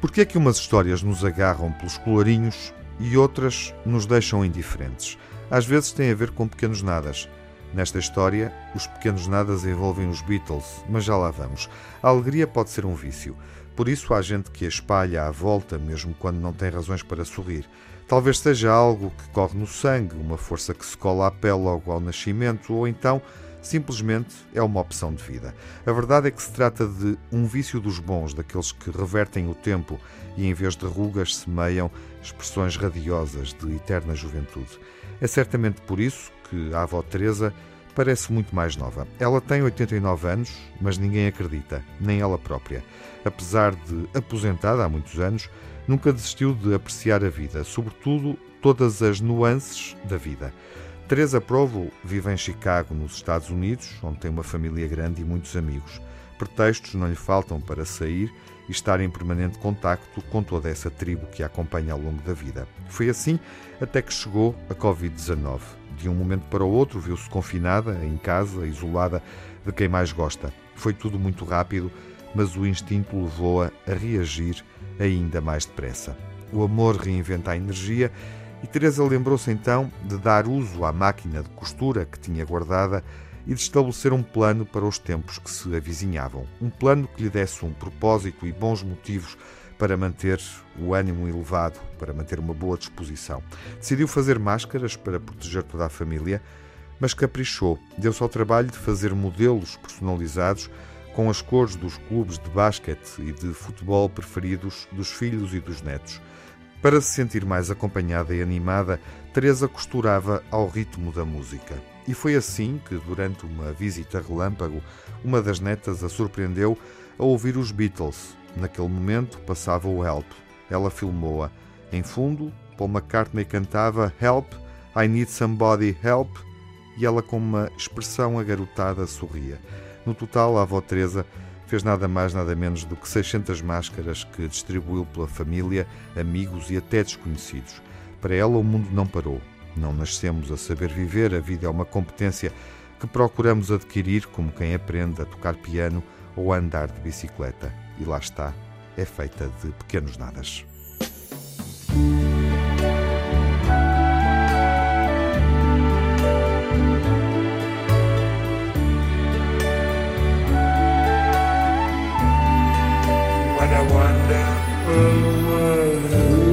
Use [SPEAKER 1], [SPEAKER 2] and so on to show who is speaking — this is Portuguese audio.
[SPEAKER 1] Por que é que umas histórias nos agarram pelos colarinhos e outras nos deixam indiferentes? Às vezes tem a ver com pequenos nadas. Nesta história, os pequenos nadas envolvem os Beatles, mas já lá vamos. A alegria pode ser um vício. Por isso há gente que a espalha à volta, mesmo quando não tem razões para sorrir. Talvez seja algo que corre no sangue, uma força que se cola à pele logo ao nascimento, ou então simplesmente é uma opção de vida. A verdade é que se trata de um vício dos bons, daqueles que revertem o tempo e, em vez de rugas, semeiam expressões radiosas de eterna juventude. É certamente por isso que a avó Teresa parece muito mais nova. Ela tem 89 anos, mas ninguém acredita, nem ela própria. Apesar de aposentada há muitos anos, nunca desistiu de apreciar a vida, sobretudo todas as nuances da vida. Teresa Provo vive em Chicago, nos Estados Unidos, onde tem uma família grande e muitos amigos. Pretextos não lhe faltam para sair e estar em permanente contacto com toda essa tribo que a acompanha ao longo da vida. Foi assim até que chegou a Covid-19. De um momento para o outro, viu-se confinada, em casa, isolada de quem mais gosta. Foi tudo muito rápido, mas o instinto levou-a a reagir ainda mais depressa. O amor reinventa a energia e Teresa lembrou-se então de dar uso à máquina de costura que tinha guardada e de estabelecer um plano para os tempos que se avizinhavam. Um plano que lhe desse um propósito e bons motivos para manter o ânimo elevado, para manter uma boa disposição. Decidiu fazer máscaras para proteger toda a família, mas caprichou. Deu-se ao trabalho de fazer modelos personalizados com as cores dos clubes de basquete e de futebol preferidos dos filhos e dos netos. Para se sentir mais acompanhada e animada, Teresa costurava ao ritmo da música. E foi assim que, durante uma visita relâmpago, uma das netas a surpreendeu a ouvir os Beatles. Naquele momento passava o Help. Ela filmou-a. Em fundo, Paul McCartney cantava Help, I Need Somebody Help, e ela, com uma expressão agarotada, sorria. No total, a avó Teresa fez nada mais, nada menos do que 600 máscaras que distribuiu pela família, amigos e até desconhecidos. Para ela, o mundo não parou. Não nascemos a saber viver, a vida é uma competência que procuramos adquirir como quem aprende a tocar piano ou a andar de bicicleta. E lá está, é feita de pequenos nadas.
[SPEAKER 2] Wonderful world.